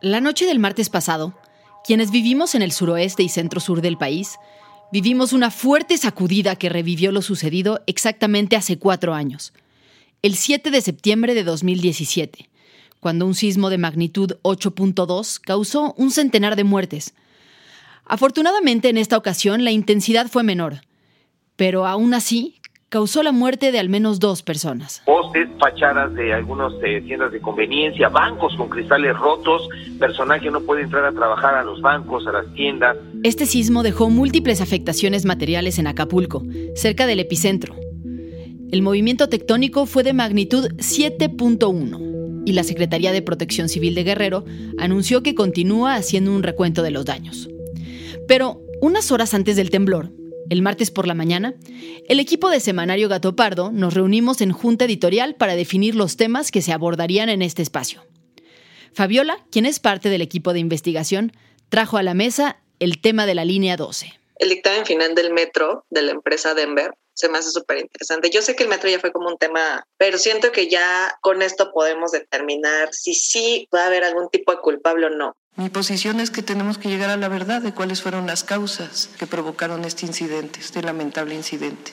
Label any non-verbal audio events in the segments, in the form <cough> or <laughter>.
La noche del martes pasado, quienes vivimos en el suroeste y centro sur del país, vivimos una fuerte sacudida que revivió lo sucedido exactamente hace cuatro años, el 7 de septiembre de 2017, cuando un sismo de magnitud 8.2 causó un centenar de muertes. Afortunadamente en esta ocasión la intensidad fue menor, pero aún así causó la muerte de al menos dos personas. Fachadas de algunas eh, tiendas de conveniencia, bancos con cristales rotos, personal que no puede entrar a trabajar a los bancos, a las tiendas. Este sismo dejó múltiples afectaciones materiales en Acapulco, cerca del epicentro. El movimiento tectónico fue de magnitud 7.1 y la Secretaría de Protección Civil de Guerrero anunció que continúa haciendo un recuento de los daños. Pero unas horas antes del temblor, el martes por la mañana, el equipo de Semanario Gato Pardo nos reunimos en junta editorial para definir los temas que se abordarían en este espacio. Fabiola, quien es parte del equipo de investigación, trajo a la mesa el tema de la línea 12. el dictamen final del metro de la empresa Denver se me hace súper interesante. Yo sé que el metro ya fue como un tema, pero siento que ya con esto podemos determinar si sí va a haber algún tipo de culpable o no. Mi posición es que tenemos que llegar a la verdad de cuáles fueron las causas que provocaron este incidente, este lamentable incidente,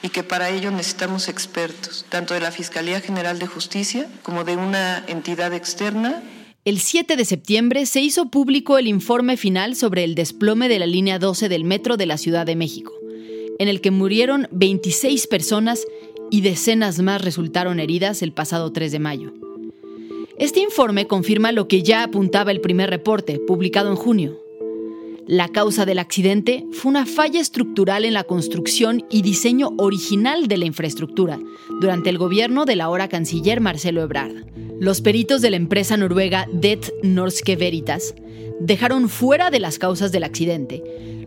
y que para ello necesitamos expertos, tanto de la Fiscalía General de Justicia como de una entidad externa El 7 de septiembre se hizo público el informe final sobre el desplome de la línea 12 del metro de la Ciudad de México, en el que murieron 26 personas y decenas más resultaron heridas el pasado 3 de mayo. Este informe confirma lo que ya apuntaba el primer reporte, publicado en junio. La causa del accidente fue una falla estructural en la construcción y diseño original de la infraestructura durante el gobierno del ahora canciller Marcelo Ebrard. Los peritos de la empresa noruega Det Norske Veritas dejaron fuera de las causas del accidente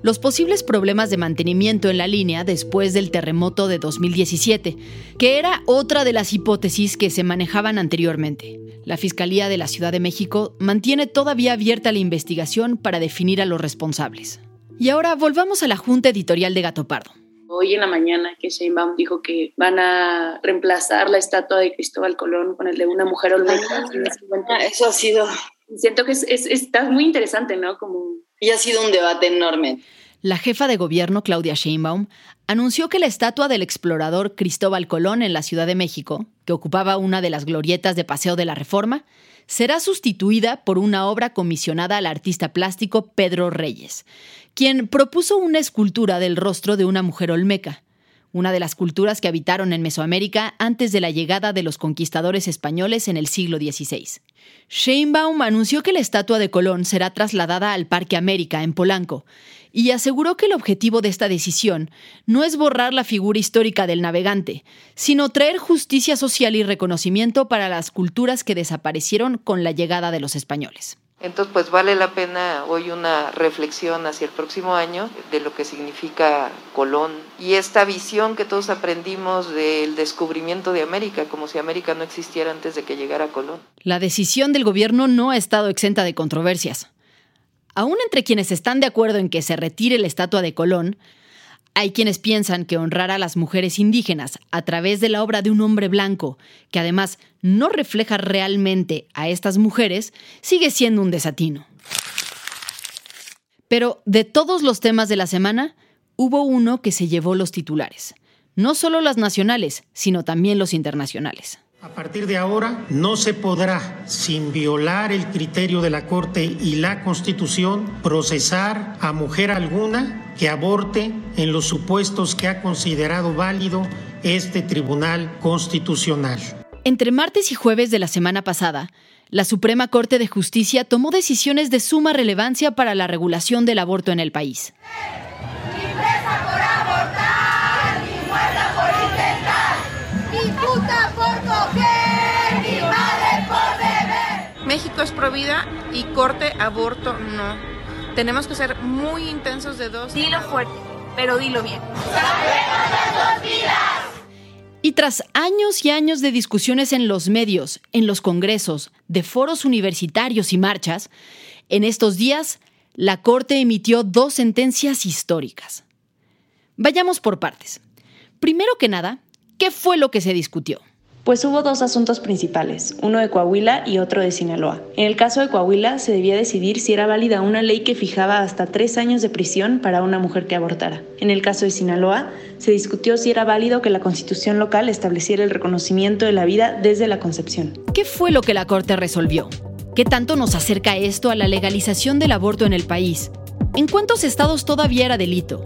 los posibles problemas de mantenimiento en la línea después del terremoto de 2017, que era otra de las hipótesis que se manejaban anteriormente. La Fiscalía de la Ciudad de México mantiene todavía abierta la investigación para definir a los responsables. Y ahora volvamos a la Junta Editorial de Gato Pardo. Hoy en la mañana que Sheinbaum dijo que van a reemplazar la estatua de Cristóbal Colón con el de una mujer olmeca. Ah, eso ha sido, Siento que es, es- está muy interesante, ¿no? Como y ha sido un debate enorme. La jefa de gobierno, Claudia Sheinbaum, anunció que la estatua del explorador Cristóbal Colón en la Ciudad de México, que ocupaba una de las glorietas de Paseo de la Reforma, será sustituida por una obra comisionada al artista plástico Pedro Reyes, quien propuso una escultura del rostro de una mujer olmeca, una de las culturas que habitaron en Mesoamérica antes de la llegada de los conquistadores españoles en el siglo XVI. Sheinbaum anunció que la estatua de Colón será trasladada al Parque América, en Polanco, y aseguró que el objetivo de esta decisión no es borrar la figura histórica del navegante, sino traer justicia social y reconocimiento para las culturas que desaparecieron con la llegada de los españoles. Entonces, pues vale la pena hoy una reflexión hacia el próximo año de lo que significa Colón y esta visión que todos aprendimos del descubrimiento de América, como si América no existiera antes de que llegara Colón. La decisión del gobierno no ha estado exenta de controversias. Aún entre quienes están de acuerdo en que se retire la estatua de Colón, Hay quienes piensan que honrar a las mujeres indígenas a través de la obra de un hombre blanco, que además no refleja realmente a estas mujeres, sigue siendo un desatino. Pero de todos los temas de la semana, hubo uno que se llevó los titulares. No solo las nacionales, sino también los internacionales. A partir de ahora no se podrá, sin violar el criterio de la Corte y la Constitución, procesar a mujer alguna que aborte en los supuestos que ha considerado válido este Tribunal Constitucional. Entre martes y jueves de la semana pasada, la Suprema Corte de Justicia tomó decisiones de suma relevancia para la regulación del aborto en el país. México es provida y corte aborto no. Tenemos que ser muy intensos de dos. Dilo fuerte, pero dilo bien. Y tras años y años de discusiones en los medios, en los congresos, de foros universitarios y marchas, en estos días la Corte emitió dos sentencias históricas. Vayamos por partes. Primero que nada, ¿qué fue lo que se discutió? Pues hubo dos asuntos principales, uno de Coahuila y otro de Sinaloa. En el caso de Coahuila se debía decidir si era válida una ley que fijaba hasta tres años de prisión para una mujer que abortara. En el caso de Sinaloa se discutió si era válido que la constitución local estableciera el reconocimiento de la vida desde la concepción. ¿Qué fue lo que la Corte resolvió? ¿Qué tanto nos acerca esto a la legalización del aborto en el país? ¿En cuántos estados todavía era delito?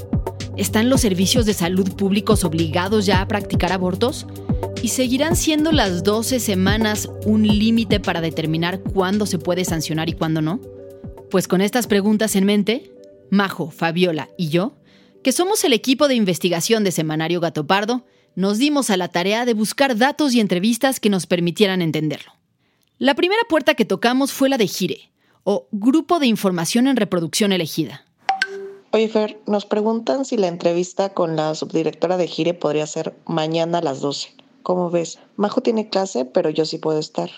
¿Están los servicios de salud públicos obligados ya a practicar abortos? ¿Y seguirán siendo las 12 semanas un límite para determinar cuándo se puede sancionar y cuándo no? Pues con estas preguntas en mente, Majo, Fabiola y yo, que somos el equipo de investigación de Semanario Gato Pardo, nos dimos a la tarea de buscar datos y entrevistas que nos permitieran entenderlo. La primera puerta que tocamos fue la de Gire, o Grupo de Información en Reproducción Elegida. Oye, Fer, nos preguntan si la entrevista con la subdirectora de Gire podría ser mañana a las 12. ¿Cómo ves? Majo tiene clase, pero yo sí puedo estar.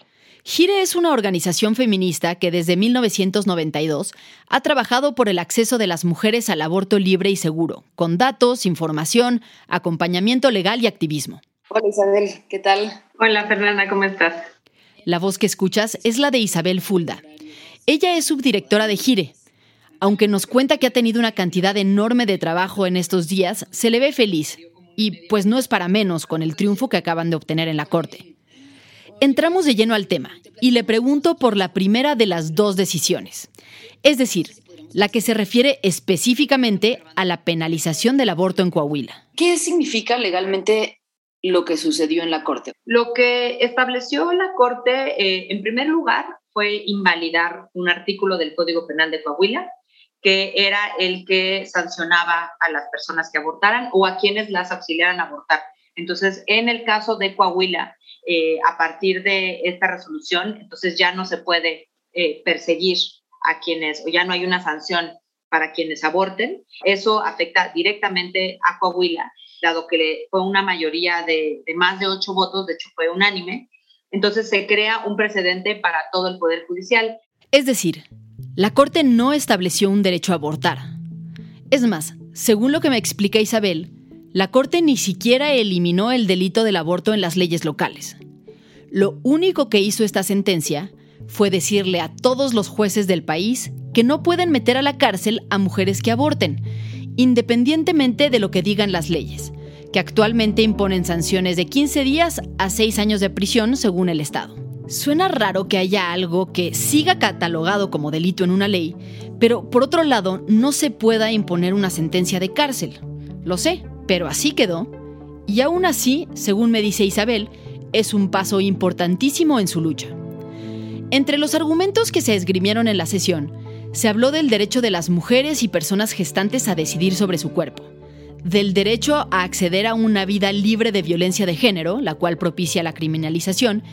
Gire es una organización feminista que desde 1992 ha trabajado por el acceso de las mujeres al aborto libre y seguro, con datos, información, acompañamiento legal y activismo. Hola Isabel, ¿qué tal? Hola Fernanda, ¿cómo estás? La voz que escuchas es la de Isabel Fulda. Ella es subdirectora de Gire. Aunque nos cuenta que ha tenido una cantidad enorme de trabajo en estos días, se le ve feliz y pues no es para menos con el triunfo que acaban de obtener en la Corte. Entramos de lleno al tema y le pregunto por la primera de las dos decisiones, es decir, la que se refiere específicamente a la penalización del aborto en Coahuila. ¿Qué significa legalmente lo que sucedió en la Corte? Lo que estableció la Corte, eh, en primer lugar, fue invalidar un artículo del Código Penal de Coahuila que era el que sancionaba a las personas que abortaran o a quienes las auxiliaran a abortar. Entonces, en el caso de Coahuila, eh, a partir de esta resolución, entonces ya no se puede eh, perseguir a quienes, o ya no hay una sanción para quienes aborten. Eso afecta directamente a Coahuila, dado que fue una mayoría de, de más de ocho votos, de hecho fue unánime. Entonces se crea un precedente para todo el Poder Judicial. Es decir, la Corte no estableció un derecho a abortar. Es más, según lo que me explica Isabel, la Corte ni siquiera eliminó el delito del aborto en las leyes locales. Lo único que hizo esta sentencia fue decirle a todos los jueces del país que no pueden meter a la cárcel a mujeres que aborten, independientemente de lo que digan las leyes, que actualmente imponen sanciones de 15 días a 6 años de prisión según el Estado. Suena raro que haya algo que siga catalogado como delito en una ley, pero por otro lado no se pueda imponer una sentencia de cárcel. Lo sé, pero así quedó. Y aún así, según me dice Isabel, es un paso importantísimo en su lucha. Entre los argumentos que se esgrimieron en la sesión, se habló del derecho de las mujeres y personas gestantes a decidir sobre su cuerpo, del derecho a acceder a una vida libre de violencia de género, la cual propicia la criminalización,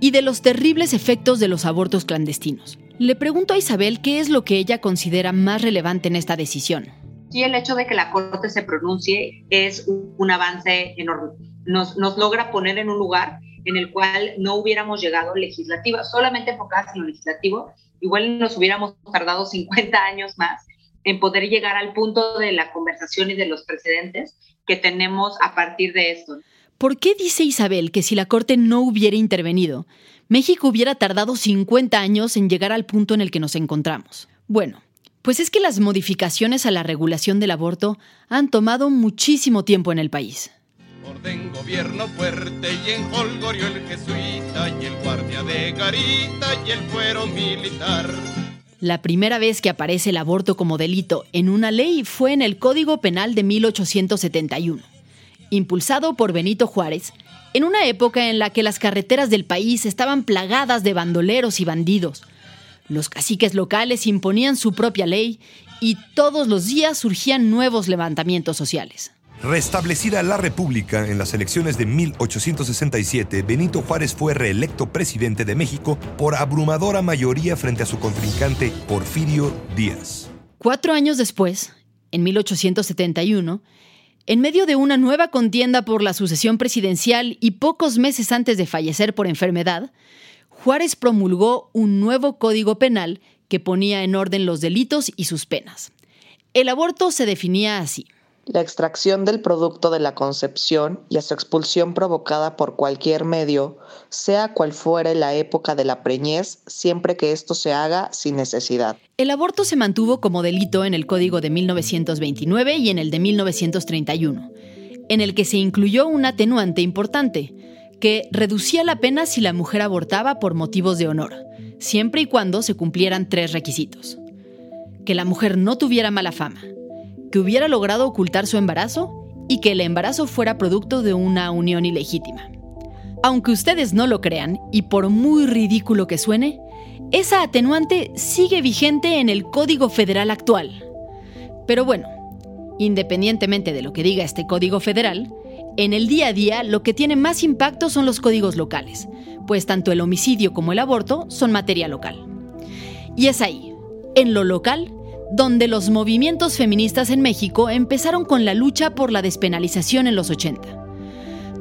y de los terribles efectos de los abortos clandestinos. Le pregunto a Isabel qué es lo que ella considera más relevante en esta decisión. Sí, el hecho de que la Corte se pronuncie es un avance enorme. Nos, nos logra poner en un lugar en el cual no hubiéramos llegado legislativa, solamente enfocadas en lo legislativo, igual nos hubiéramos tardado 50 años más en poder llegar al punto de la conversación y de los precedentes que tenemos a partir de esto. ¿Por qué dice Isabel que si la Corte no hubiera intervenido, México hubiera tardado 50 años en llegar al punto en el que nos encontramos? Bueno, pues es que las modificaciones a la regulación del aborto han tomado muchísimo tiempo en el país. Orden gobierno fuerte y en Holgorio el jesuita y el guardia de garita y el fuero militar. La primera vez que aparece el aborto como delito en una ley fue en el Código Penal de 1871, impulsado por Benito Juárez, en una época en la que las carreteras del país estaban plagadas de bandoleros y bandidos. Los caciques locales imponían su propia ley y todos los días surgían nuevos levantamientos sociales. Restablecida la República en las elecciones de 1867, Benito Juárez fue reelecto presidente de México por abrumadora mayoría frente a su contrincante Porfirio Díaz. Cuatro años después, en 1871, en medio de una nueva contienda por la sucesión presidencial y pocos meses antes de fallecer por enfermedad, Juárez promulgó un nuevo código penal que ponía en orden los delitos y sus penas. El aborto se definía así la extracción del producto de la concepción y a su expulsión provocada por cualquier medio, sea cual fuere la época de la preñez, siempre que esto se haga sin necesidad. El aborto se mantuvo como delito en el Código de 1929 y en el de 1931, en el que se incluyó un atenuante importante, que reducía la pena si la mujer abortaba por motivos de honor, siempre y cuando se cumplieran tres requisitos. Que la mujer no tuviera mala fama, que hubiera logrado ocultar su embarazo y que el embarazo fuera producto de una unión ilegítima. Aunque ustedes no lo crean, y por muy ridículo que suene, esa atenuante sigue vigente en el Código Federal actual. Pero bueno, independientemente de lo que diga este Código Federal, en el día a día lo que tiene más impacto son los códigos locales, pues tanto el homicidio como el aborto son materia local. Y es ahí, en lo local, donde los movimientos feministas en México empezaron con la lucha por la despenalización en los 80.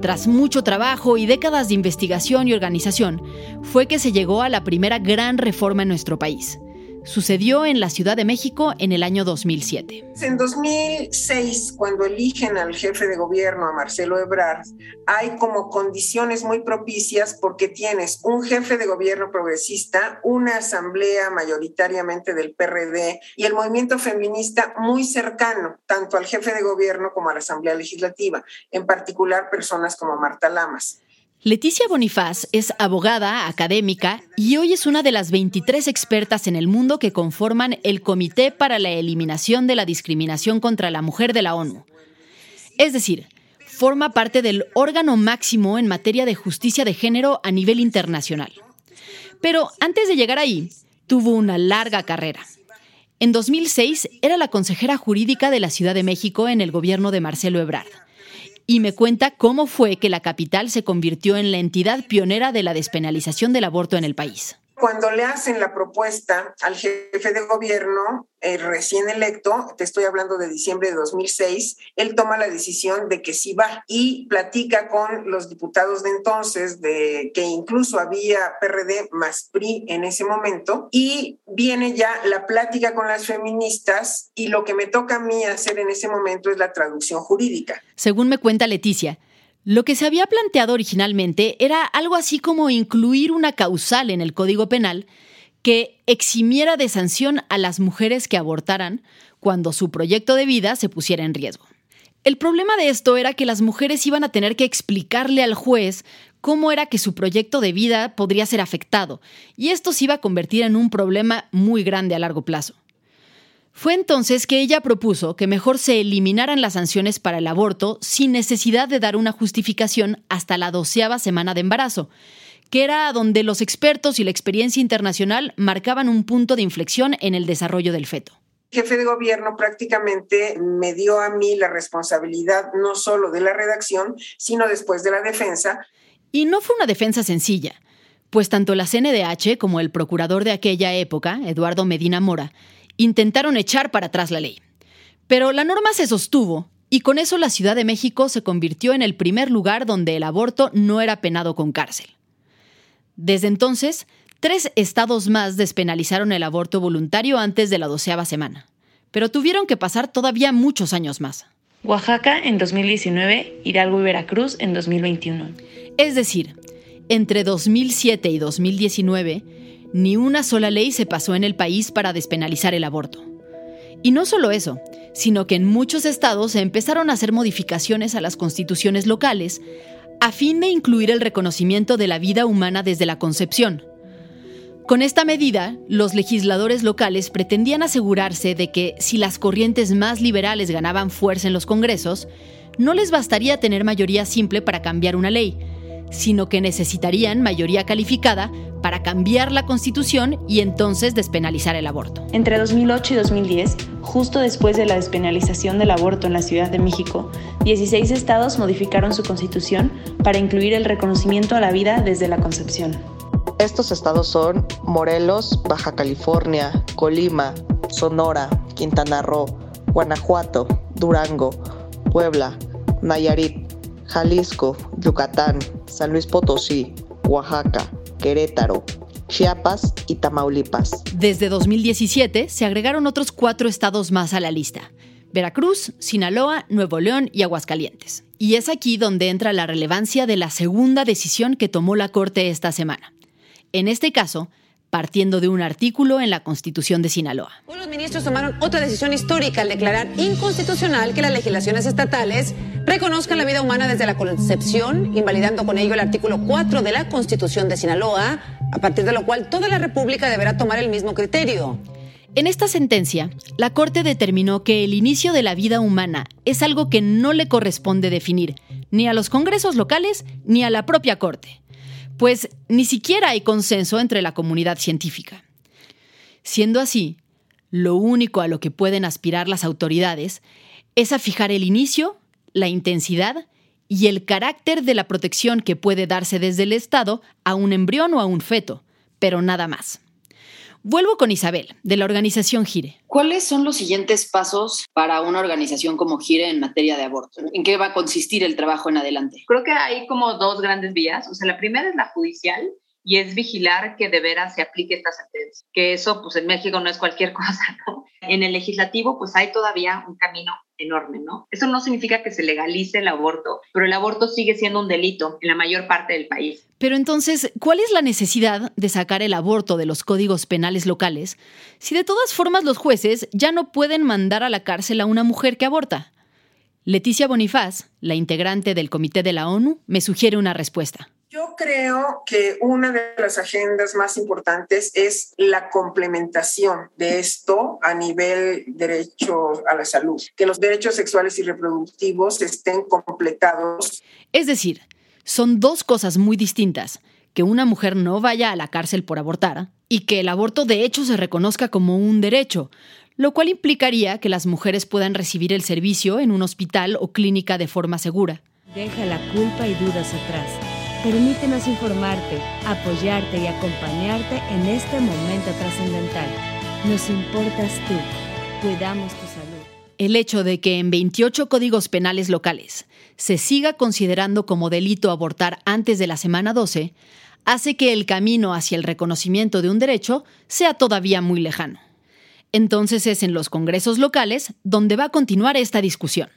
Tras mucho trabajo y décadas de investigación y organización, fue que se llegó a la primera gran reforma en nuestro país, Sucedió en la Ciudad de México en el año 2007. En 2006, cuando eligen al jefe de gobierno, a Marcelo Ebrard, hay como condiciones muy propicias porque tienes un jefe de gobierno progresista, una asamblea mayoritariamente del PRD y el movimiento feminista muy cercano, tanto al jefe de gobierno como a la Asamblea Legislativa, en particular personas como Marta Lamas. Leticia Bonifaz es abogada, académica y hoy es una de las 23 expertas en el mundo que conforman el Comité para la Eliminación de la Discriminación contra la Mujer de la ONU. Es decir, forma parte del órgano máximo en materia de justicia de género a nivel internacional. Pero antes de llegar ahí, tuvo una larga carrera. En 2006 era la consejera jurídica de la Ciudad de México en el gobierno de Marcelo Ebrard y me cuenta cómo fue que la capital se convirtió en la entidad pionera de la despenalización del aborto en el país. Cuando le hacen la propuesta al jefe de gobierno eh, recién electo, te estoy hablando de diciembre de 2006, él toma la decisión de que sí va y platica con los diputados de entonces, de que incluso había PRD más PRI en ese momento, y viene ya la plática con las feministas y lo que me toca a mí hacer en ese momento es la traducción jurídica. Según me cuenta Leticia, lo que se había planteado originalmente era algo así como incluir una causal en el Código Penal que eximiera de sanción a las mujeres que abortaran cuando su proyecto de vida se pusiera en riesgo. El problema de esto era que las mujeres iban a tener que explicarle al juez cómo era que su proyecto de vida podría ser afectado, y esto se iba a convertir en un problema muy grande a largo plazo. Fue entonces que ella propuso que mejor se eliminaran las sanciones para el aborto sin necesidad de dar una justificación hasta la doceava semana de embarazo, que era donde los expertos y la experiencia internacional marcaban un punto de inflexión en el desarrollo del feto jefe de gobierno prácticamente me dio a mí la responsabilidad no solo de la redacción, sino después de la defensa. Y no fue una defensa sencilla, pues tanto la CNDH como el procurador de aquella época, Eduardo Medina Mora, intentaron echar para atrás la ley. Pero la norma se sostuvo y con eso la Ciudad de México se convirtió en el primer lugar donde el aborto no era penado con cárcel. Desde entonces, tres estados más despenalizaron el aborto voluntario antes de la doceava semana. pero tuvieron que pasar todavía muchos años más. Oaxaca en 2019, Hidalgo y Veracruz en 2021. Es decir, entre 2007 y 2019, ni una sola ley se pasó en el país para despenalizar el aborto. Y no solo eso, sino que en muchos estados se empezaron a hacer modificaciones a las constituciones locales a fin de incluir el reconocimiento de la vida humana desde la concepción. Con esta medida, los legisladores locales pretendían asegurarse de que si las corrientes más liberales ganaban fuerza en los congresos, no les bastaría tener mayoría simple para cambiar una ley, sino que necesitarían mayoría calificada para cambiar la constitución y entonces despenalizar el aborto. Entre 2008 y 2010, justo después de la despenalización del aborto en la Ciudad de México, 16 estados modificaron su constitución para incluir el reconocimiento a la vida desde la concepción. Estos estados son Morelos, Baja California, Colima, Sonora, Quintana Roo, Guanajuato, Durango, Puebla, Nayarit, Jalisco, Yucatán, San Luis Potosí, Oaxaca, Querétaro, Chiapas y Tamaulipas. Desde 2017 se agregaron otros cuatro estados más a la lista. Veracruz, Sinaloa, Nuevo León y Aguascalientes. Y es aquí donde entra la relevancia de la segunda decisión que tomó la Corte esta semana en este caso, partiendo de un artículo en la Constitución de Sinaloa. Los ministros tomaron otra decisión histórica al declarar inconstitucional que las legislaciones estatales reconozcan la vida humana desde la concepción, invalidando con ello el artículo 4 de la Constitución de Sinaloa, a partir de lo cual toda la República deberá tomar el mismo criterio. En esta sentencia, la Corte determinó que el inicio de la vida humana es algo que no le corresponde definir ni a los congresos locales ni a la propia Corte pues ni siquiera hay consenso entre la comunidad científica. Siendo así, lo único a lo que pueden aspirar las autoridades es a fijar el inicio, la intensidad y el carácter de la protección que puede darse desde el Estado a un embrión o a un feto, pero nada más. Vuelvo con Isabel, de la organización Gire. ¿Cuáles son los siguientes pasos para una organización como Gire en materia de aborto? ¿En qué va a consistir el trabajo en adelante? Creo que hay como dos grandes vías. O sea, la primera es la judicial y es vigilar que de veras se aplique esta sentencia. Que eso, pues en México no es cualquier <laughs> cosa, ¿no? En el legislativo, pues hay todavía un camino enorme, ¿no? Eso no significa que se legalice el aborto, pero el aborto sigue siendo un delito en la mayor parte del país. Pero entonces, ¿cuál es la necesidad de sacar el aborto de los códigos penales locales si de todas formas los jueces ya no pueden mandar a la cárcel a una mujer que aborta? Leticia Bonifaz, la integrante del Comité de la ONU, me sugiere una respuesta. Yo creo que una de las agendas más importantes es la complementación de esto a nivel derecho a la salud, que los derechos sexuales y reproductivos estén completados. Es decir, son dos cosas muy distintas, que una mujer no vaya a la cárcel por abortar y que el aborto de hecho se reconozca como un derecho, lo cual implicaría que las mujeres puedan recibir el servicio en un hospital o clínica de forma segura. Deja la culpa y dudas atrás Permítenos informarte, apoyarte y acompañarte en este momento trascendental. Nos importas tú. Cuidamos tu salud. El hecho de que en 28 códigos penales locales se siga considerando como delito abortar antes de la semana 12 hace que el camino hacia el reconocimiento de un derecho sea todavía muy lejano. Entonces es en los congresos locales donde va a continuar esta discusión.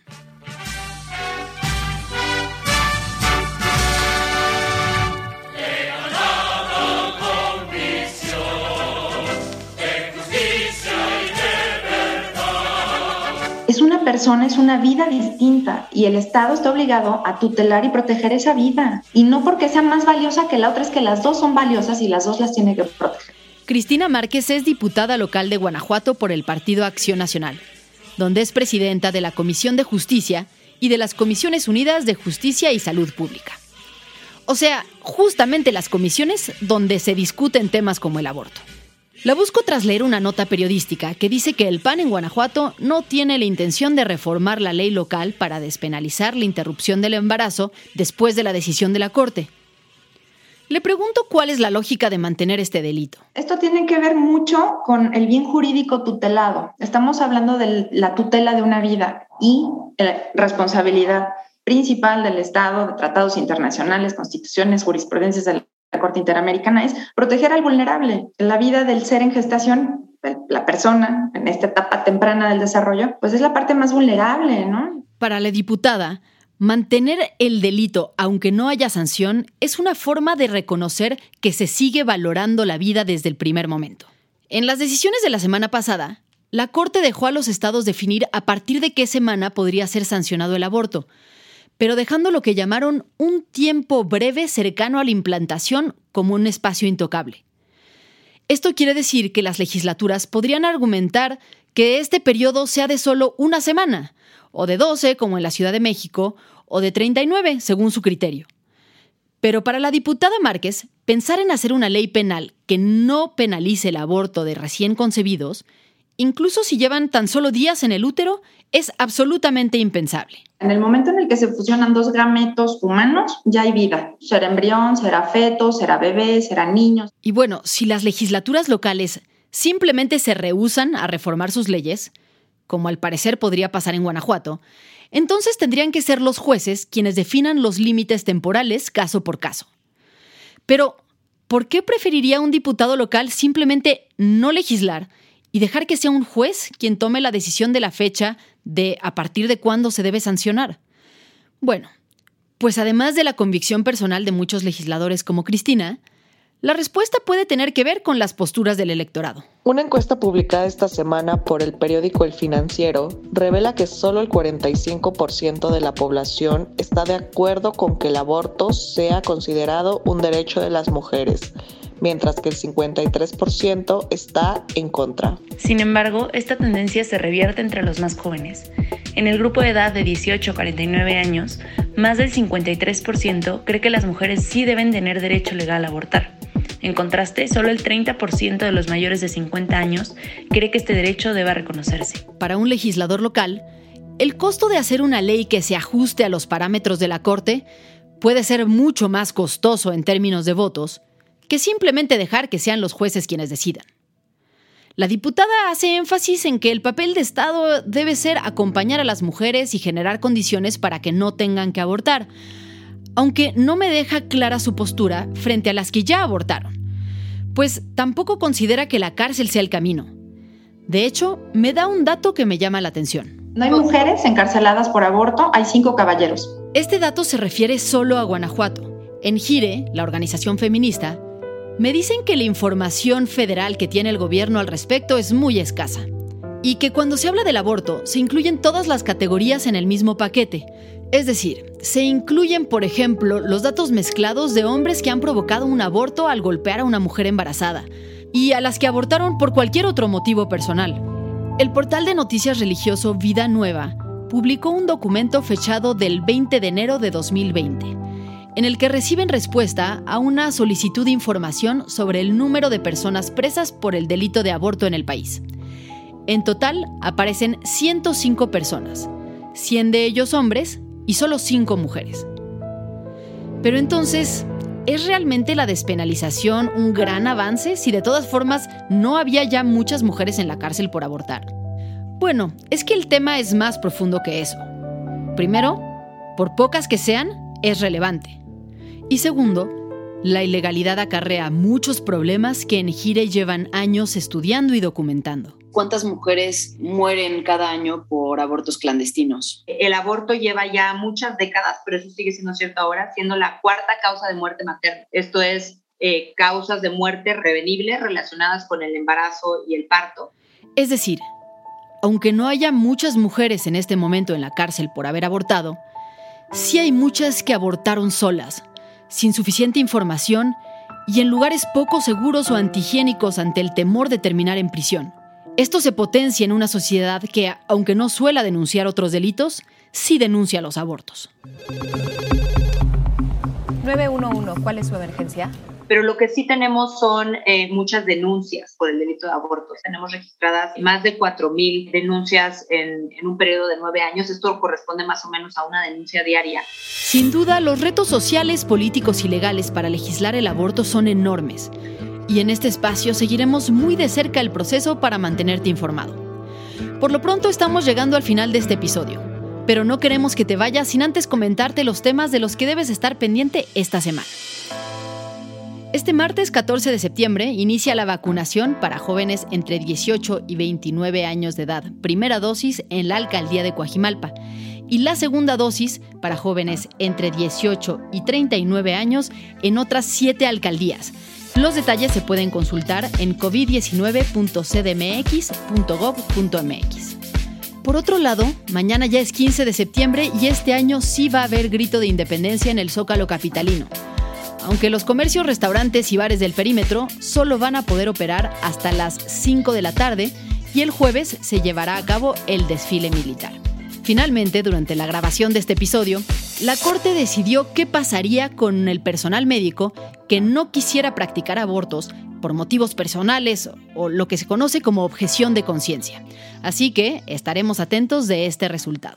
Persona, es una vida distinta y el Estado está obligado a tutelar y proteger esa vida. Y no porque sea más valiosa que la otra, es que las dos son valiosas y las dos las tiene que proteger. Cristina Márquez es diputada local de Guanajuato por el Partido Acción Nacional, donde es presidenta de la Comisión de Justicia y de las Comisiones Unidas de Justicia y Salud Pública. O sea, justamente las comisiones donde se discuten temas como el aborto. La busco tras leer una nota periodística que dice que el PAN en Guanajuato no tiene la intención de reformar la ley local para despenalizar la interrupción del embarazo después de la decisión de la Corte. Le pregunto cuál es la lógica de mantener este delito. Esto tiene que ver mucho con el bien jurídico tutelado. Estamos hablando de la tutela de una vida y la responsabilidad principal del Estado, de tratados internacionales, constituciones, jurisprudencias de la Corte Interamericana es proteger al vulnerable. La vida del ser en gestación la persona en esta etapa temprana del desarrollo, pues es la parte más vulnerable, ¿no? Para la diputada, mantener el delito aunque no haya sanción es una forma de reconocer que se sigue valorando la vida desde el primer momento. En las decisiones de la semana pasada, la Corte dejó a los estados definir a partir de qué semana podría ser sancionado el aborto, pero dejando lo que llamaron un tiempo breve cercano a la implantación como un espacio intocable. Esto quiere decir que las legislaturas podrían argumentar que este periodo sea de solo una semana, o de 12, como en la Ciudad de México, o de 39, según su criterio. Pero para la diputada Márquez, pensar en hacer una ley penal que no penalice el aborto de recién concebidos, incluso si llevan tan solo días en el útero, es absolutamente impensable. En el momento en el que se fusionan dos gametos humanos, ya hay vida. Será embrión, será feto, será bebé, será niños. Y bueno, si las legislaturas locales simplemente se rehusan a reformar sus leyes, como al parecer podría pasar en Guanajuato, entonces tendrían que ser los jueces quienes definan los límites temporales caso por caso. Pero, ¿por qué preferiría un diputado local simplemente no legislar y dejar que sea un juez quien tome la decisión de la fecha de a partir de cuándo se debe sancionar? Bueno, pues además de la convicción personal de muchos legisladores como Cristina, la respuesta puede tener que ver con las posturas del electorado. Una encuesta publicada esta semana por el periódico El Financiero revela que solo el 45% de la población está de acuerdo con que el aborto sea considerado un derecho de las mujeres, mientras que el 53% está en contra. Sin embargo, esta tendencia se revierte entre los más jóvenes. En el grupo de edad de 18 a 49 años, más del 53% cree que las mujeres sí deben tener derecho legal a abortar. En contraste, solo el 30% de los mayores de 50 años cree que este derecho deba reconocerse. Para un legislador local, el costo de hacer una ley que se ajuste a los parámetros de la Corte puede ser mucho más costoso en términos de votos que simplemente dejar que sean los jueces quienes decidan. La diputada hace énfasis en que el papel de Estado debe ser acompañar a las mujeres y generar condiciones para que no tengan que abortar, aunque no me deja clara su postura frente a las que ya abortaron, pues tampoco considera que la cárcel sea el camino. De hecho, me da un dato que me llama la atención. No hay mujeres encarceladas por aborto, hay cinco caballeros. Este dato se refiere solo a Guanajuato. En Gire, la organización feminista, me dicen que la información federal que tiene el gobierno al respecto es muy escasa. Y que cuando se habla del aborto, se incluyen todas las categorías en el mismo paquete, es decir, se incluyen, por ejemplo, los datos mezclados de hombres que han provocado un aborto al golpear a una mujer embarazada y a las que abortaron por cualquier otro motivo personal. El portal de noticias religioso Vida Nueva publicó un documento fechado del 20 de enero de 2020, en el que reciben respuesta a una solicitud de información sobre el número de personas presas por el delito de aborto en el país. En total aparecen 105 personas, 100 de ellos hombres y solo cinco mujeres. Pero entonces, ¿es realmente la despenalización un gran avance si de todas formas no había ya muchas mujeres en la cárcel por abortar? Bueno, es que el tema es más profundo que eso. Primero, por pocas que sean, es relevante. Y segundo, la ilegalidad acarrea muchos problemas que en Gire llevan años estudiando y documentando. ¿Cuántas mujeres mueren cada año por abortos clandestinos? El aborto lleva ya muchas décadas, pero eso sigue siendo cierto ahora, siendo la cuarta causa de muerte materna. Esto es eh, causas de muerte prevenibles relacionadas con el embarazo y el parto. Es decir, aunque no haya muchas mujeres en este momento en la cárcel por haber abortado, sí hay muchas que abortaron solas, sin suficiente información y en lugares poco seguros o antihigiénicos ante el temor de terminar en prisión. Esto se potencia en una sociedad que, aunque no suela denunciar otros delitos, sí denuncia los abortos. 911, ¿cuál es su emergencia? Pero lo que sí tenemos son eh, muchas denuncias por el delito de aborto. Tenemos registradas más de 4.000 denuncias en, en, un periodo de nueve años. Esto corresponde más o menos a una denuncia diaria. Sin duda, los retos sociales, políticos y legales para legislar el aborto son enormes. Y en este espacio seguiremos muy de cerca el proceso para mantenerte informado. Por lo pronto estamos llegando al final de este episodio, pero no queremos que te vayas sin antes comentarte los temas de los que debes estar pendiente esta semana. Este martes 14 de septiembre inicia la vacunación para jóvenes entre 18 y 29 años de edad, primera dosis en la alcaldía de Coajimalpa, y la segunda dosis para jóvenes entre 18 y 39 años en otras siete alcaldías. Los detalles se pueden consultar en covid19.cdmx.gov.mx. Por otro lado, mañana ya es 15 de septiembre y este año sí va a haber grito de independencia en el Zócalo Capitalino. Aunque los comercios, restaurantes y bares del perímetro solo van a poder operar hasta las 5 de la tarde y el jueves se llevará a cabo el desfile militar. Finalmente, durante la grabación de este episodio, la Corte decidió qué pasaría con el personal médico que no quisiera practicar abortos por motivos personales o lo que se conoce como objeción de conciencia. Así que estaremos atentos de este resultado.